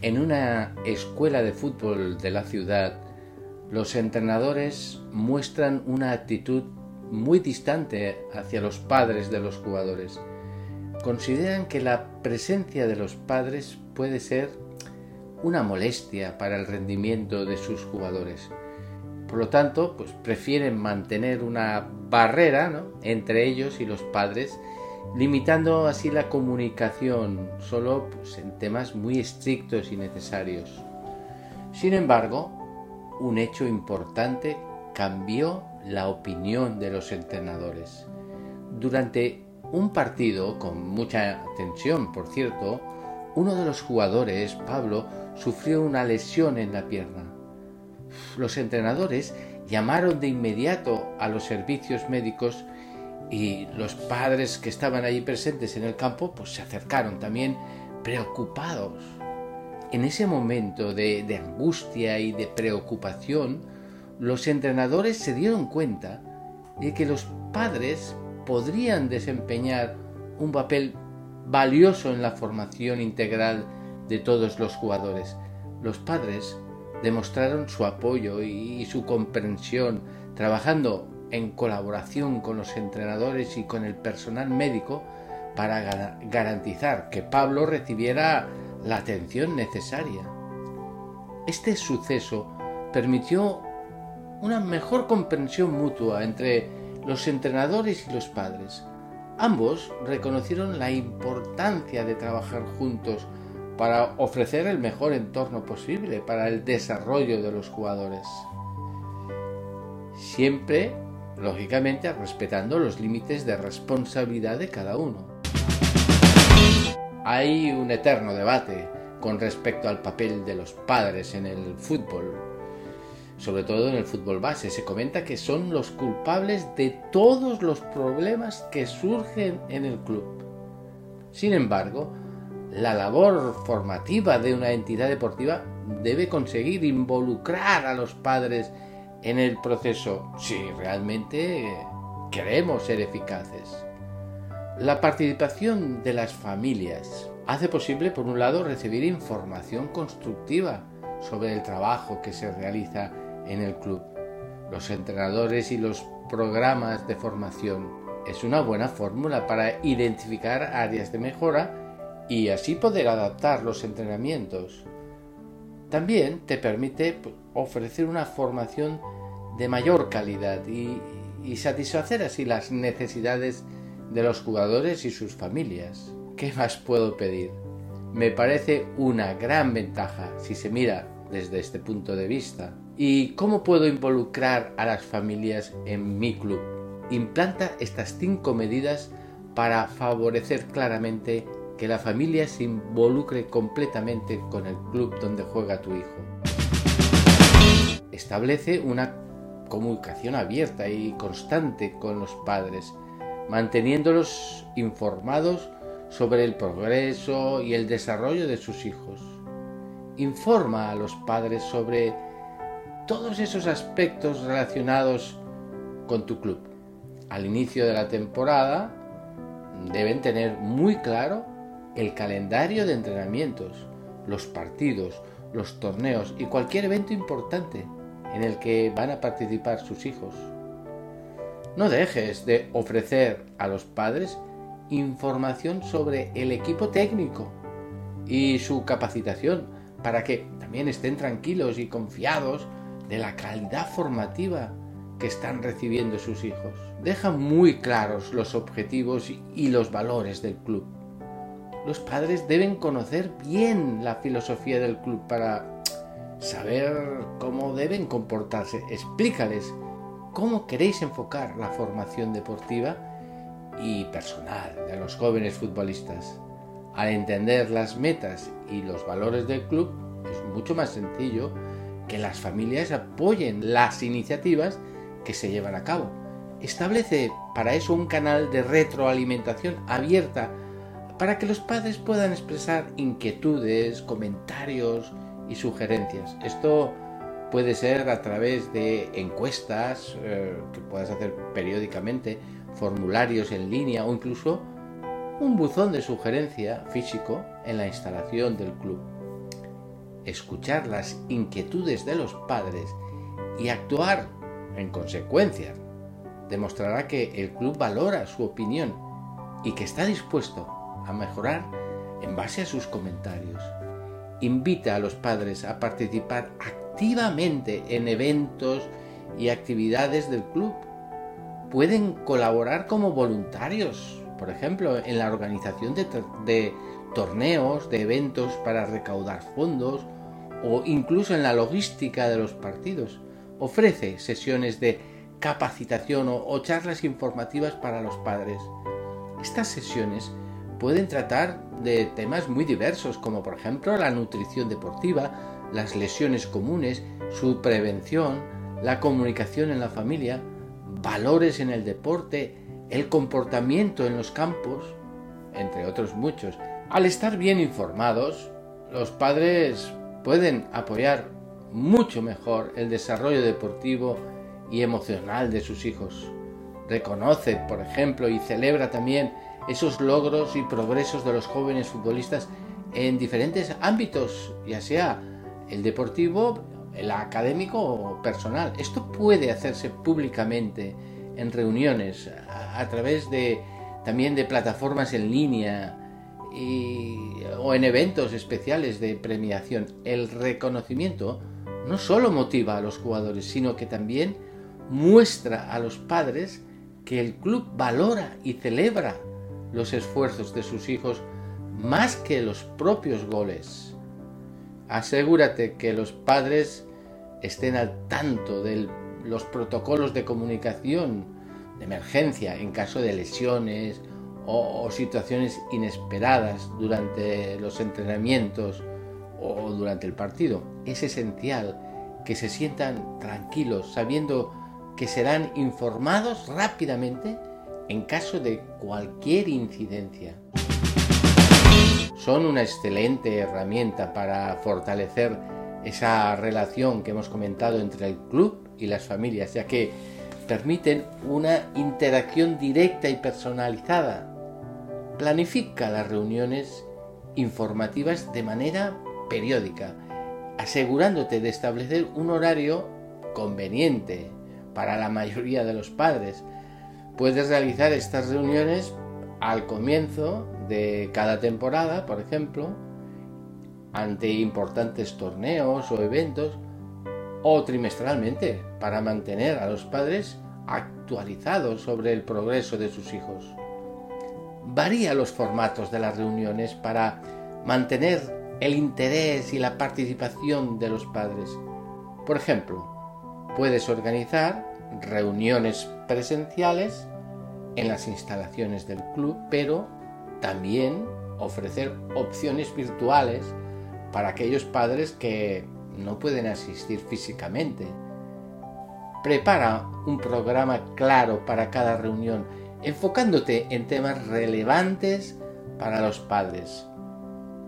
En una escuela de fútbol de la ciudad, los entrenadores muestran una actitud muy distante hacia los padres de los jugadores. Consideran que la presencia de los padres puede ser una molestia para el rendimiento de sus jugadores. Por lo tanto, pues prefieren mantener una barrera entre ellos y los padres, limitando así la comunicación solo pues, en temas muy estrictos y necesarios. Sin embargo, un hecho importante cambió la opinión de los entrenadores. Durante un partido con mucha tensión, por cierto, uno de los jugadores, Pablo, sufrió una lesión en la pierna. Los entrenadores llamaron de inmediato a los servicios médicos y los padres que estaban allí presentes en el campo pues se acercaron también preocupados. En ese momento de, de angustia y de preocupación, los entrenadores se dieron cuenta de que los padres podrían desempeñar un papel valioso en la formación integral de todos los jugadores. Los padres demostraron su apoyo y su comprensión trabajando en colaboración con los entrenadores y con el personal médico para garantizar que Pablo recibiera la atención necesaria. Este suceso permitió una mejor comprensión mutua entre los entrenadores y los padres. Ambos reconocieron la importancia de trabajar juntos para ofrecer el mejor entorno posible para el desarrollo de los jugadores. Siempre, lógicamente, respetando los límites de responsabilidad de cada uno. Hay un eterno debate con respecto al papel de los padres en el fútbol, sobre todo en el fútbol base. Se comenta que son los culpables de todos los problemas que surgen en el club. Sin embargo, la labor formativa de una entidad deportiva debe conseguir involucrar a los padres en el proceso si realmente queremos ser eficaces. La participación de las familias hace posible, por un lado, recibir información constructiva sobre el trabajo que se realiza en el club. Los entrenadores y los programas de formación es una buena fórmula para identificar áreas de mejora y así poder adaptar los entrenamientos. También te permite pues, ofrecer una formación de mayor calidad y, satisfacer así las necesidades de los jugadores y sus familias. ¿Qué más puedo pedir? Me parece una gran ventaja si se mira desde este punto de vista. ¿Y cómo puedo involucrar a las familias en mi club? Implanta estas cinco medidas para favorecer claramente que la familia se involucre completamente con el club donde juega tu hijo. Establece una comunicación abierta y constante con los padres, manteniéndolos informados sobre el progreso y el desarrollo de sus hijos. Informa a los padres sobre todos esos aspectos relacionados con tu club. Al inicio de la temporada deben tener muy claro el calendario de entrenamientos, los partidos, los torneos y cualquier evento importante en el que van a participar sus hijos. No dejes de ofrecer a los padres información sobre el equipo técnico y su capacitación para que también estén tranquilos y confiados de la calidad formativa que están recibiendo sus hijos. Deja muy claros los objetivos y los valores del club los padres deben conocer bien la filosofía del club para saber cómo deben comportarse. Explícales cómo queréis enfocar la formación deportiva y personal de los jóvenes futbolistas. Al entender las metas y los valores del club, es mucho más sencillo que las familias apoyen las iniciativas que se llevan a cabo. Establece para eso un canal de retroalimentación abierta para que los padres puedan expresar inquietudes, comentarios y sugerencias. Esto puede ser a través de encuestas eh, que puedas hacer periódicamente, formularios en línea o incluso un buzón de sugerencia físico en la instalación del club. escuchar las inquietudes de los padres y actuar en consecuencia, demostrará que el club valora su opinión y que está dispuesto a mejorar en base a sus comentarios. Invita a los padres a participar activamente en eventos y actividades del club. Pueden colaborar como voluntarios, por ejemplo, en la organización de, torneos, de eventos para recaudar fondos o incluso en la logística de los partidos. Ofrece sesiones de capacitación o, charlas informativas para los padres. Estas sesiones pueden tratar de temas muy diversos, como por ejemplo la nutrición deportiva, las lesiones comunes, su prevención, la comunicación en la familia, valores en el deporte, el comportamiento en los campos, entre otros muchos. Al estar bien informados, los padres pueden apoyar mucho mejor el desarrollo deportivo y emocional de sus hijos. Reconoce, por ejemplo, y celebra también esos logros y progresos de los jóvenes futbolistas en diferentes ámbitos, ya sea el deportivo, el académico o personal. Esto puede hacerse públicamente en reuniones, a, través de también de plataformas en línea o en eventos especiales de premiación. El reconocimiento no solo motiva a los jugadores, sino que también muestra a los padres que el club valora y celebra los esfuerzos de sus hijos más que los propios goles. Asegúrate que los padres estén al tanto de los protocolos de comunicación de emergencia en caso de lesiones o, situaciones inesperadas durante los entrenamientos o durante el partido. Es esencial que se sientan tranquilos sabiendo que serán informados rápidamente en caso de cualquier incidencia. Son una excelente herramienta para fortalecer esa relación que hemos comentado entre el club y las familias, ya que permiten una interacción directa y personalizada. Planifica las reuniones informativas de manera periódica, asegurándote de establecer un horario conveniente para la mayoría de los padres, Puedes realizar estas reuniones al comienzo de cada temporada, por ejemplo, ante importantes torneos o eventos, o trimestralmente, para mantener a los padres actualizados sobre el progreso de sus hijos. Varía los formatos de las reuniones para mantener el interés y la participación de los padres. Por ejemplo, puedes organizar reuniones presenciales en las instalaciones del club, pero también ofrecer opciones virtuales para aquellos padres que no pueden asistir físicamente. Prepara un programa claro para cada reunión, enfocándote en temas relevantes para los padres.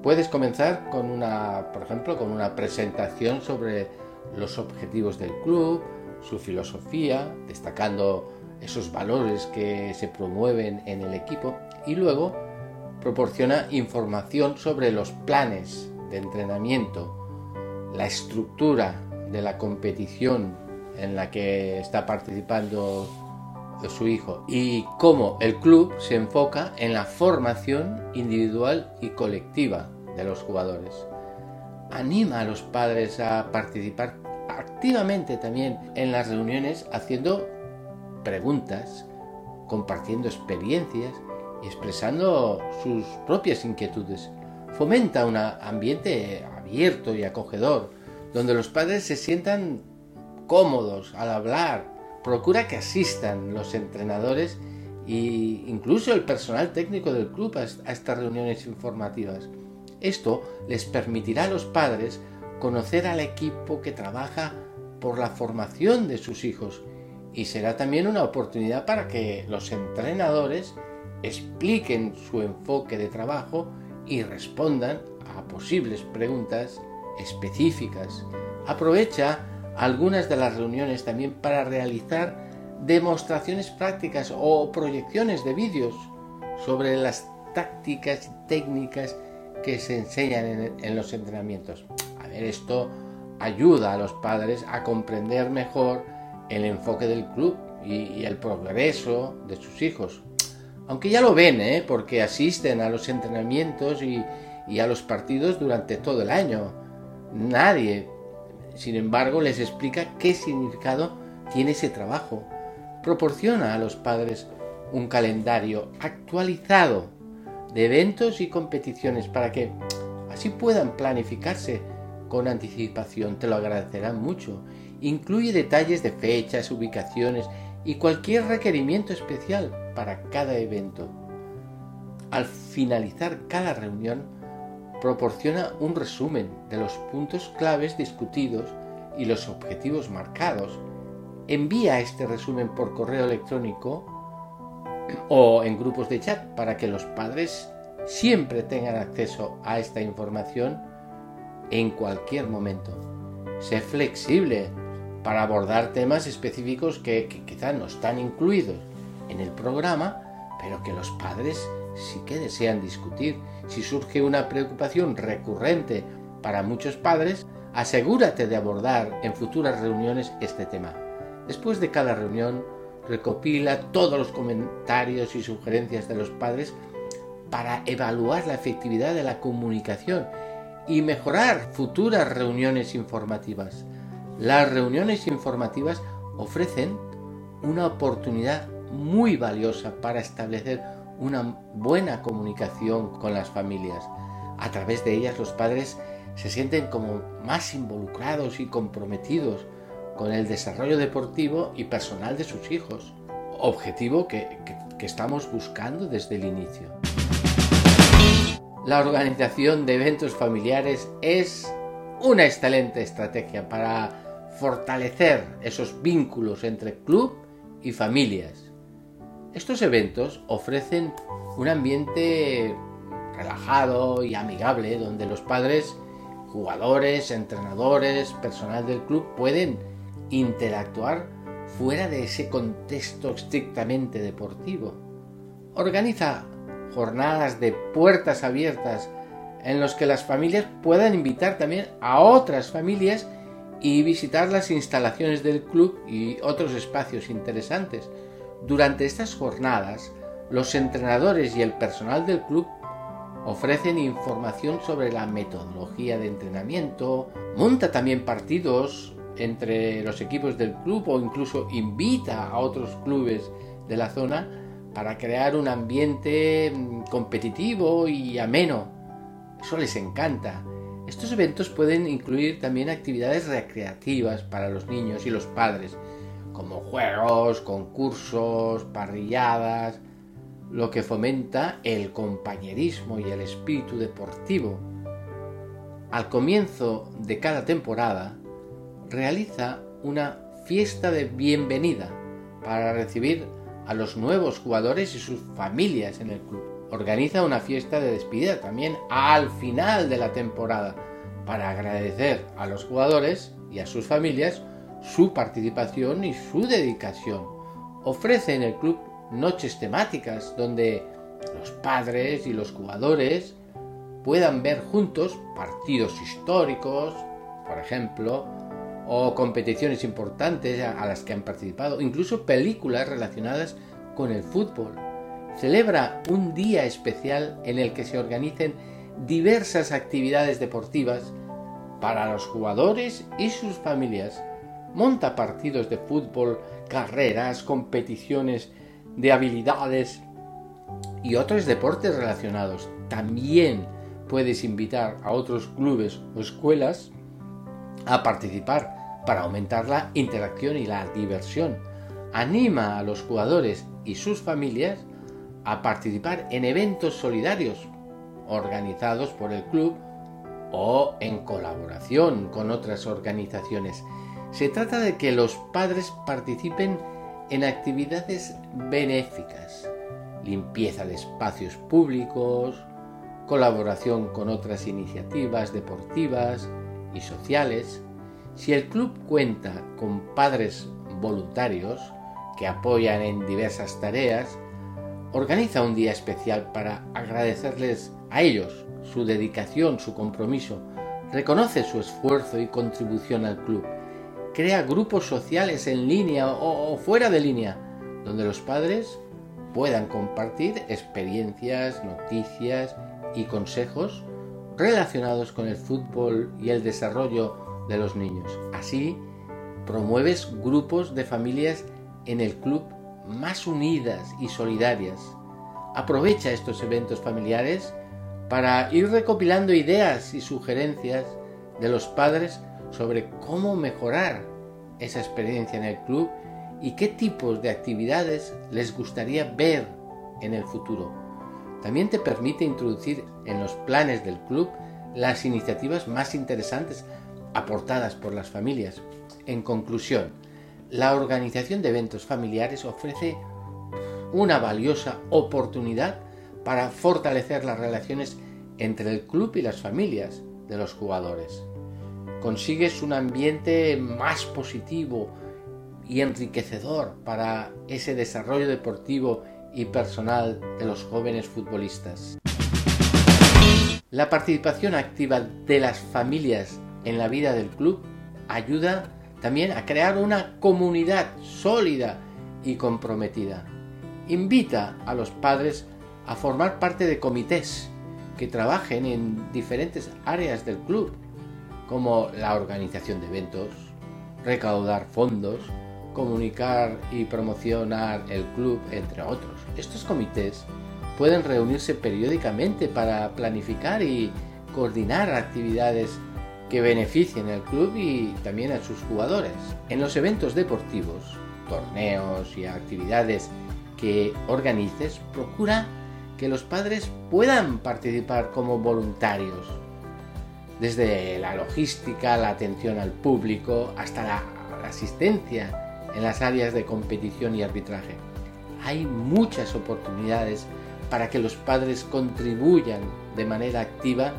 Puedes comenzar con una, por ejemplo, con una presentación sobre los objetivos del club, su filosofía, destacando esos valores que se promueven en el equipo y luego proporciona información sobre los planes de entrenamiento, la estructura de la competición en la que está participando su hijo y cómo el club se enfoca en la formación individual y colectiva de los jugadores. Anima a los padres a participar activamente también en las reuniones haciendo preguntas, compartiendo experiencias y expresando sus propias inquietudes. Fomenta un ambiente abierto y acogedor, donde los padres se sientan cómodos al hablar. Procura que asistan los entrenadores e incluso el personal técnico del club a estas reuniones informativas. Esto les permitirá a los padres conocer al equipo que trabaja por la formación de sus hijos y será también una oportunidad para que los entrenadores expliquen su enfoque de trabajo y respondan a posibles preguntas específicas. Aprovecha algunas de las reuniones también para realizar demostraciones prácticas o proyecciones de vídeos sobre las tácticas y técnicas que se enseñan en, los entrenamientos. ver, esto ayuda a los padres a comprender mejor el enfoque del club y, el progreso de sus hijos. Aunque ya lo ven, ¿eh? porque asisten a los entrenamientos y, y a los partidos durante todo el año. Nadie, sin embargo, les explica qué significado tiene ese trabajo. Proporciona a los padres un calendario actualizado de eventos y competiciones para que así puedan planificarse con anticipación. Te lo agradecerán mucho. Incluye detalles de fechas, ubicaciones y cualquier requerimiento especial para cada evento. Al finalizar cada reunión, proporciona un resumen de los puntos claves discutidos y los objetivos marcados. Envía este resumen por correo electrónico o en grupos de chat para que los padres siempre tengan acceso a esta información en cualquier momento. Sé flexible para abordar temas específicos que, quizás no están incluidos en el programa, pero que los padres sí que desean discutir. Si surge una preocupación recurrente para muchos padres, asegúrate de abordar en futuras reuniones este tema. Después de cada reunión, recopila todos los comentarios y sugerencias de los padres para evaluar la efectividad de la comunicación y mejorar futuras reuniones informativas. Las reuniones informativas ofrecen una oportunidad muy valiosa para establecer una buena comunicación con las familias. A través de ellas los padres se sienten como más involucrados y comprometidos con el desarrollo deportivo y personal de sus hijos, objetivo que, que estamos buscando desde el inicio. La organización de eventos familiares es una excelente estrategia para fortalecer esos vínculos entre club y familias. Estos eventos ofrecen un ambiente relajado y amigable donde los padres, jugadores, entrenadores, personal del club pueden interactuar fuera de ese contexto estrictamente deportivo. Organiza jornadas de puertas abiertas en los que las familias puedan invitar también a otras familias y visitar las instalaciones del club y otros espacios interesantes. Durante estas jornadas, los entrenadores y el personal del club ofrecen información sobre la metodología de entrenamiento, monta también partidos entre los equipos del club o incluso invita a otros clubes de la zona para crear un ambiente mm, competitivo y ameno. Eso les encanta. Estos eventos pueden incluir también actividades recreativas para los niños y los padres, como juegos, concursos, parrilladas, lo que fomenta el compañerismo y el espíritu deportivo. Al comienzo de cada temporada, realiza una fiesta de bienvenida para recibir a los nuevos jugadores y sus familias en el club. Organiza una fiesta de despedida también al final de la temporada para agradecer a los jugadores y a sus familias su participación y su dedicación. Ofrece en el club noches temáticas donde los padres y los jugadores puedan ver juntos partidos históricos, por ejemplo, o competiciones importantes a las que han participado, incluso películas relacionadas con el fútbol. Celebra un día especial en el que se organicen diversas actividades deportivas para los jugadores y sus familias. Monta partidos de fútbol, carreras, competiciones de habilidades y otros deportes relacionados. También puedes invitar a otros clubes o escuelas a participar para aumentar la interacción y la diversión. Anima a los jugadores y sus familias a participar en eventos solidarios organizados por el club o en colaboración con otras organizaciones. Se trata de que los padres participen en actividades benéficas, limpieza de espacios públicos, colaboración con otras iniciativas deportivas y sociales, si el club cuenta con padres voluntarios que apoyan en diversas tareas, organiza un día especial para agradecerles a ellos su dedicación, su compromiso. reconoce su esfuerzo y contribución al club, crea grupos sociales en línea o, fuera de línea, donde los padres puedan compartir experiencias, noticias y consejos relacionados con el fútbol y el desarrollo de los niños. Así, promueves grupos de familias en el club más unidas y solidarias. Aprovecha estos eventos familiares para ir recopilando ideas y sugerencias de los padres sobre cómo mejorar esa experiencia en el club y qué tipos de actividades les gustaría ver en el futuro. También te permite introducir en los planes del club las iniciativas más interesantes aportadas por las familias. En conclusión, la organización de eventos familiares ofrece una valiosa oportunidad para fortalecer las relaciones entre el club y las familias de los jugadores. Consigues un ambiente más positivo y enriquecedor para ese desarrollo deportivo y personal de los jóvenes futbolistas. La participación activa de las familias en la vida del club ayuda también a crear una comunidad sólida y comprometida. Invita a los padres a formar parte de comités que trabajen en diferentes áreas del club, como la organización de eventos, recaudar fondos, comunicar y promocionar el club, entre otros. Estos comités pueden reunirse periódicamente para planificar y coordinar actividades que beneficien al club y también a sus jugadores. En los eventos deportivos, torneos y actividades que organices, procura que los padres puedan participar como voluntarios, desde la logística, la atención al público, hasta la, asistencia en las áreas de competición y arbitraje. Hay muchas oportunidades para que los padres contribuyan de manera activa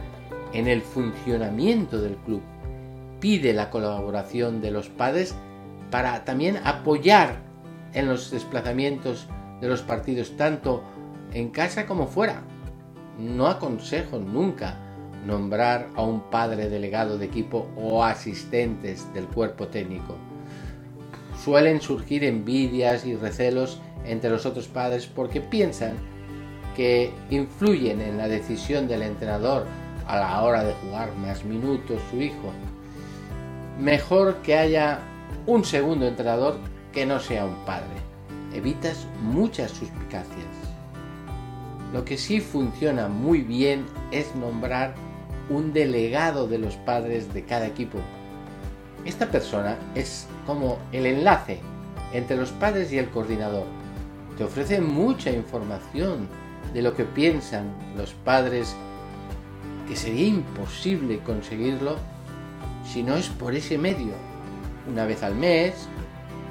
en el funcionamiento del club. Pide la colaboración de los padres para también apoyar en los desplazamientos de los partidos, tanto en casa como fuera. No aconsejo nunca nombrar a un padre delegado de equipo o asistentes del cuerpo técnico. Suelen surgir envidias y recelos entre los otros padres porque piensan que influyen en la decisión del entrenador a la hora de jugar más minutos su hijo. Mejor que haya un segundo entrenador que no sea un padre. Evitas muchas suspicacias. Lo que sí funciona muy bien es nombrar un delegado de los padres de cada equipo. Esta persona es como el enlace entre los padres y el coordinador. Te ofrece mucha información de lo que piensan los padres que sería imposible conseguirlo si no es por ese medio. Una vez al mes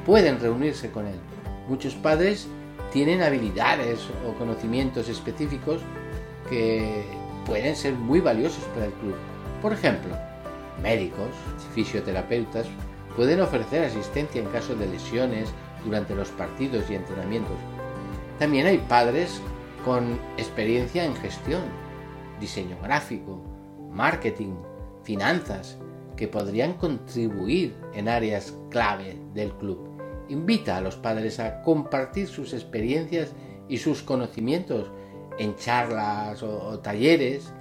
pueden reunirse con él. Muchos padres tienen habilidades o conocimientos específicos que pueden ser muy valiosos para el club. Por ejemplo, médicos, fisioterapeutas pueden ofrecer asistencia en caso de lesiones durante los partidos y entrenamientos. También hay padres con experiencia en gestión, diseño gráfico, marketing, finanzas, que podrían contribuir en áreas clave del club. Invita a los padres a compartir sus experiencias y sus conocimientos en charlas o, talleres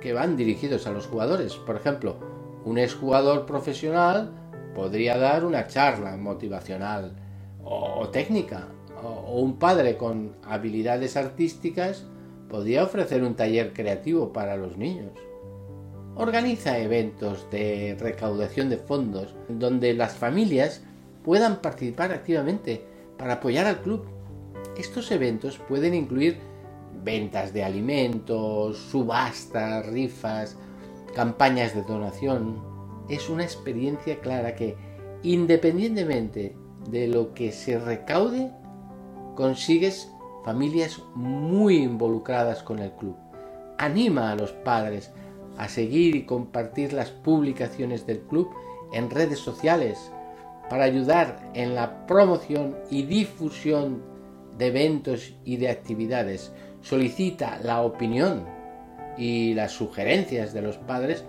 que van dirigidos a los jugadores. Por ejemplo, un exjugador profesional podría dar una charla motivacional o técnica o un padre con habilidades artísticas podría ofrecer un taller creativo para los niños. Organiza eventos de recaudación de fondos donde las familias puedan participar activamente para apoyar al club. Estos eventos pueden incluir ventas de alimentos, subastas, rifas, campañas de donación. Es una experiencia clara que, independientemente de lo que se recaude, consigues familias muy involucradas con el club. Anima a los padres a seguir y compartir las publicaciones del club en redes sociales para ayudar en la promoción y difusión de eventos y de actividades. Solicita la opinión y las sugerencias de los padres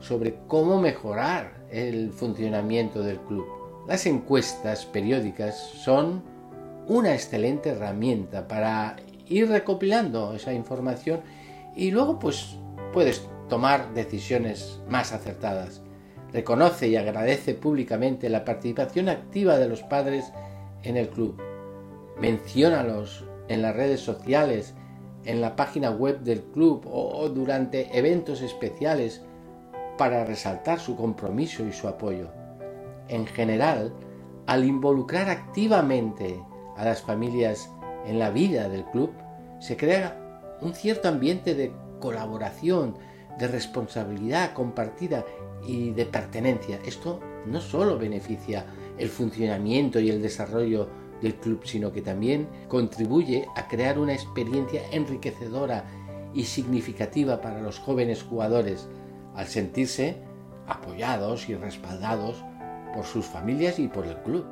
sobre cómo mejorar el funcionamiento del club. Las encuestas periódicas son una excelente herramienta para ir recopilando esa información y luego pues puedes tomar decisiones más acertadas. Reconoce y agradece públicamente la participación activa de los padres en el club. Menciónalos en las redes sociales, en la página web del club o durante eventos especiales para resaltar su compromiso y su apoyo. En general, al involucrar activamente a las familias en la vida del club, se crea un cierto ambiente de colaboración, de responsabilidad compartida y de pertenencia. Esto no solo beneficia el funcionamiento y el desarrollo del club, sino que también contribuye a crear una experiencia enriquecedora y significativa para los jóvenes jugadores, al sentirse apoyados y respaldados por sus familias y por el club.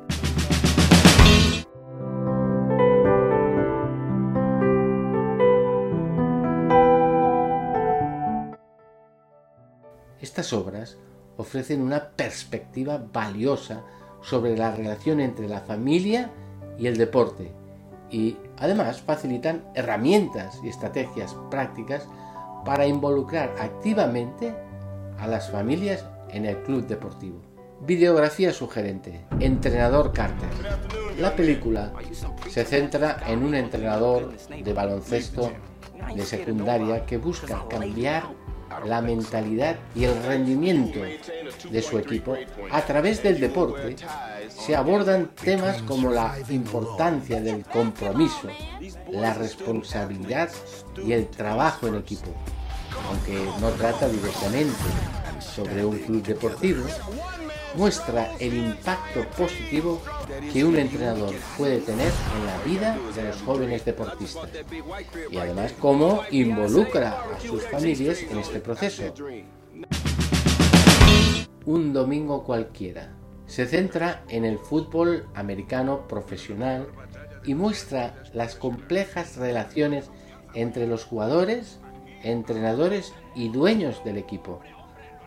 Estas obras ofrecen una perspectiva valiosa sobre la relación entre la familia y el deporte y además facilitan herramientas y estrategias prácticas para involucrar activamente a las familias en el club deportivo. Videografía sugerente. Entrenador Carter. La película se centra en un entrenador de baloncesto de secundaria que busca cambiar la mentalidad y el rendimiento de su equipo, a través del deporte se abordan temas como la importancia del compromiso, la responsabilidad y el trabajo en equipo. Aunque no trata directamente sobre un club deportivo, muestra el impacto positivo que un entrenador puede tener en la vida de los jóvenes deportistas y además cómo involucra a sus familias en este proceso. Un domingo cualquiera. Se centra en el fútbol americano profesional y muestra las complejas relaciones entre los jugadores, entrenadores y dueños del equipo.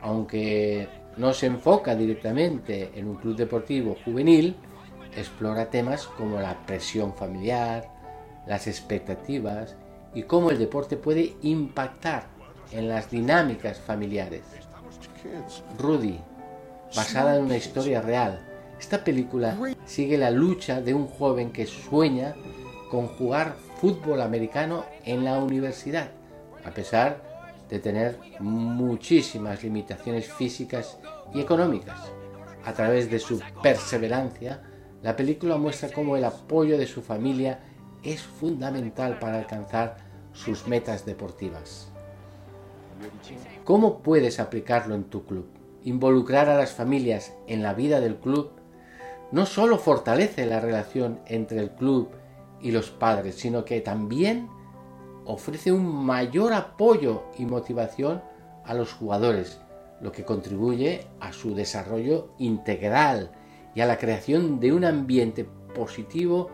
Aunque no se enfoca directamente en un club deportivo juvenil, explora temas como la presión familiar, las expectativas y cómo el deporte puede impactar en las dinámicas familiares. Rudy, basada en una historia real, esta película sigue la lucha de un joven que sueña con jugar fútbol americano en la universidad, a pesar de tener muchísimas limitaciones físicas y económicas. A través de su perseverancia, la película muestra cómo el apoyo de su familia es fundamental para alcanzar sus metas deportivas. ¿Cómo puedes aplicarlo en tu club? Involucrar a las familias en la vida del club no solo fortalece la relación entre el club y los padres, sino que también ofrece un mayor apoyo y motivación a los jugadores, lo que contribuye a su desarrollo integral y a la creación de un ambiente positivo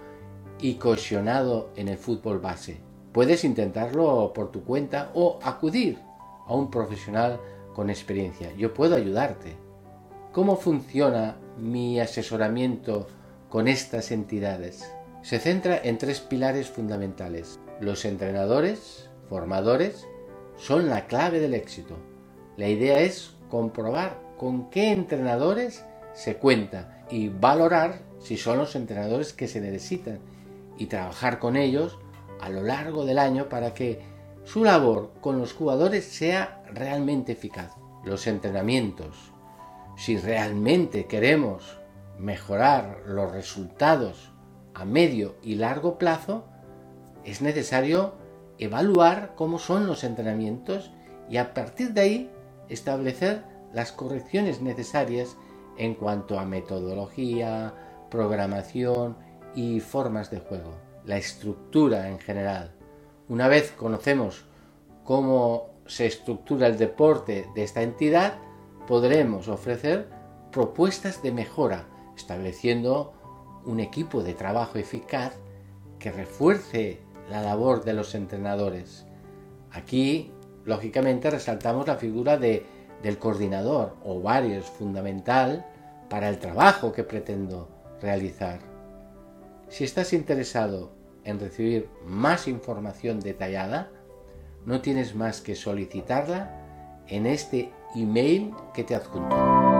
y cohesionado en el fútbol base. Puedes intentarlo por tu cuenta o acudir a un profesional con experiencia. Yo puedo ayudarte. ¿Cómo funciona mi asesoramiento con estas entidades? Se centra en tres pilares fundamentales. Los entrenadores, formadores, son la clave del éxito. La idea es comprobar con qué entrenadores se cuenta y valorar si son los entrenadores que se necesitan y trabajar con ellos a lo largo del año para que su labor con los jugadores sea realmente eficaz. Los entrenamientos, si realmente queremos mejorar los resultados a medio y largo plazo, es necesario evaluar cómo son los entrenamientos y a partir de ahí establecer las correcciones necesarias en cuanto a metodología, programación y formas de juego, la estructura en general. Una vez conocemos cómo se estructura el deporte de esta entidad, podremos ofrecer propuestas de mejora, estableciendo un equipo de trabajo eficaz que refuerce la labor de los entrenadores. Aquí, lógicamente, resaltamos la figura de del coordinador o varios fundamental para el trabajo que pretendo realizar. Si estás interesado en recibir más información detallada, no tienes más que solicitarla en este email que te adjunto.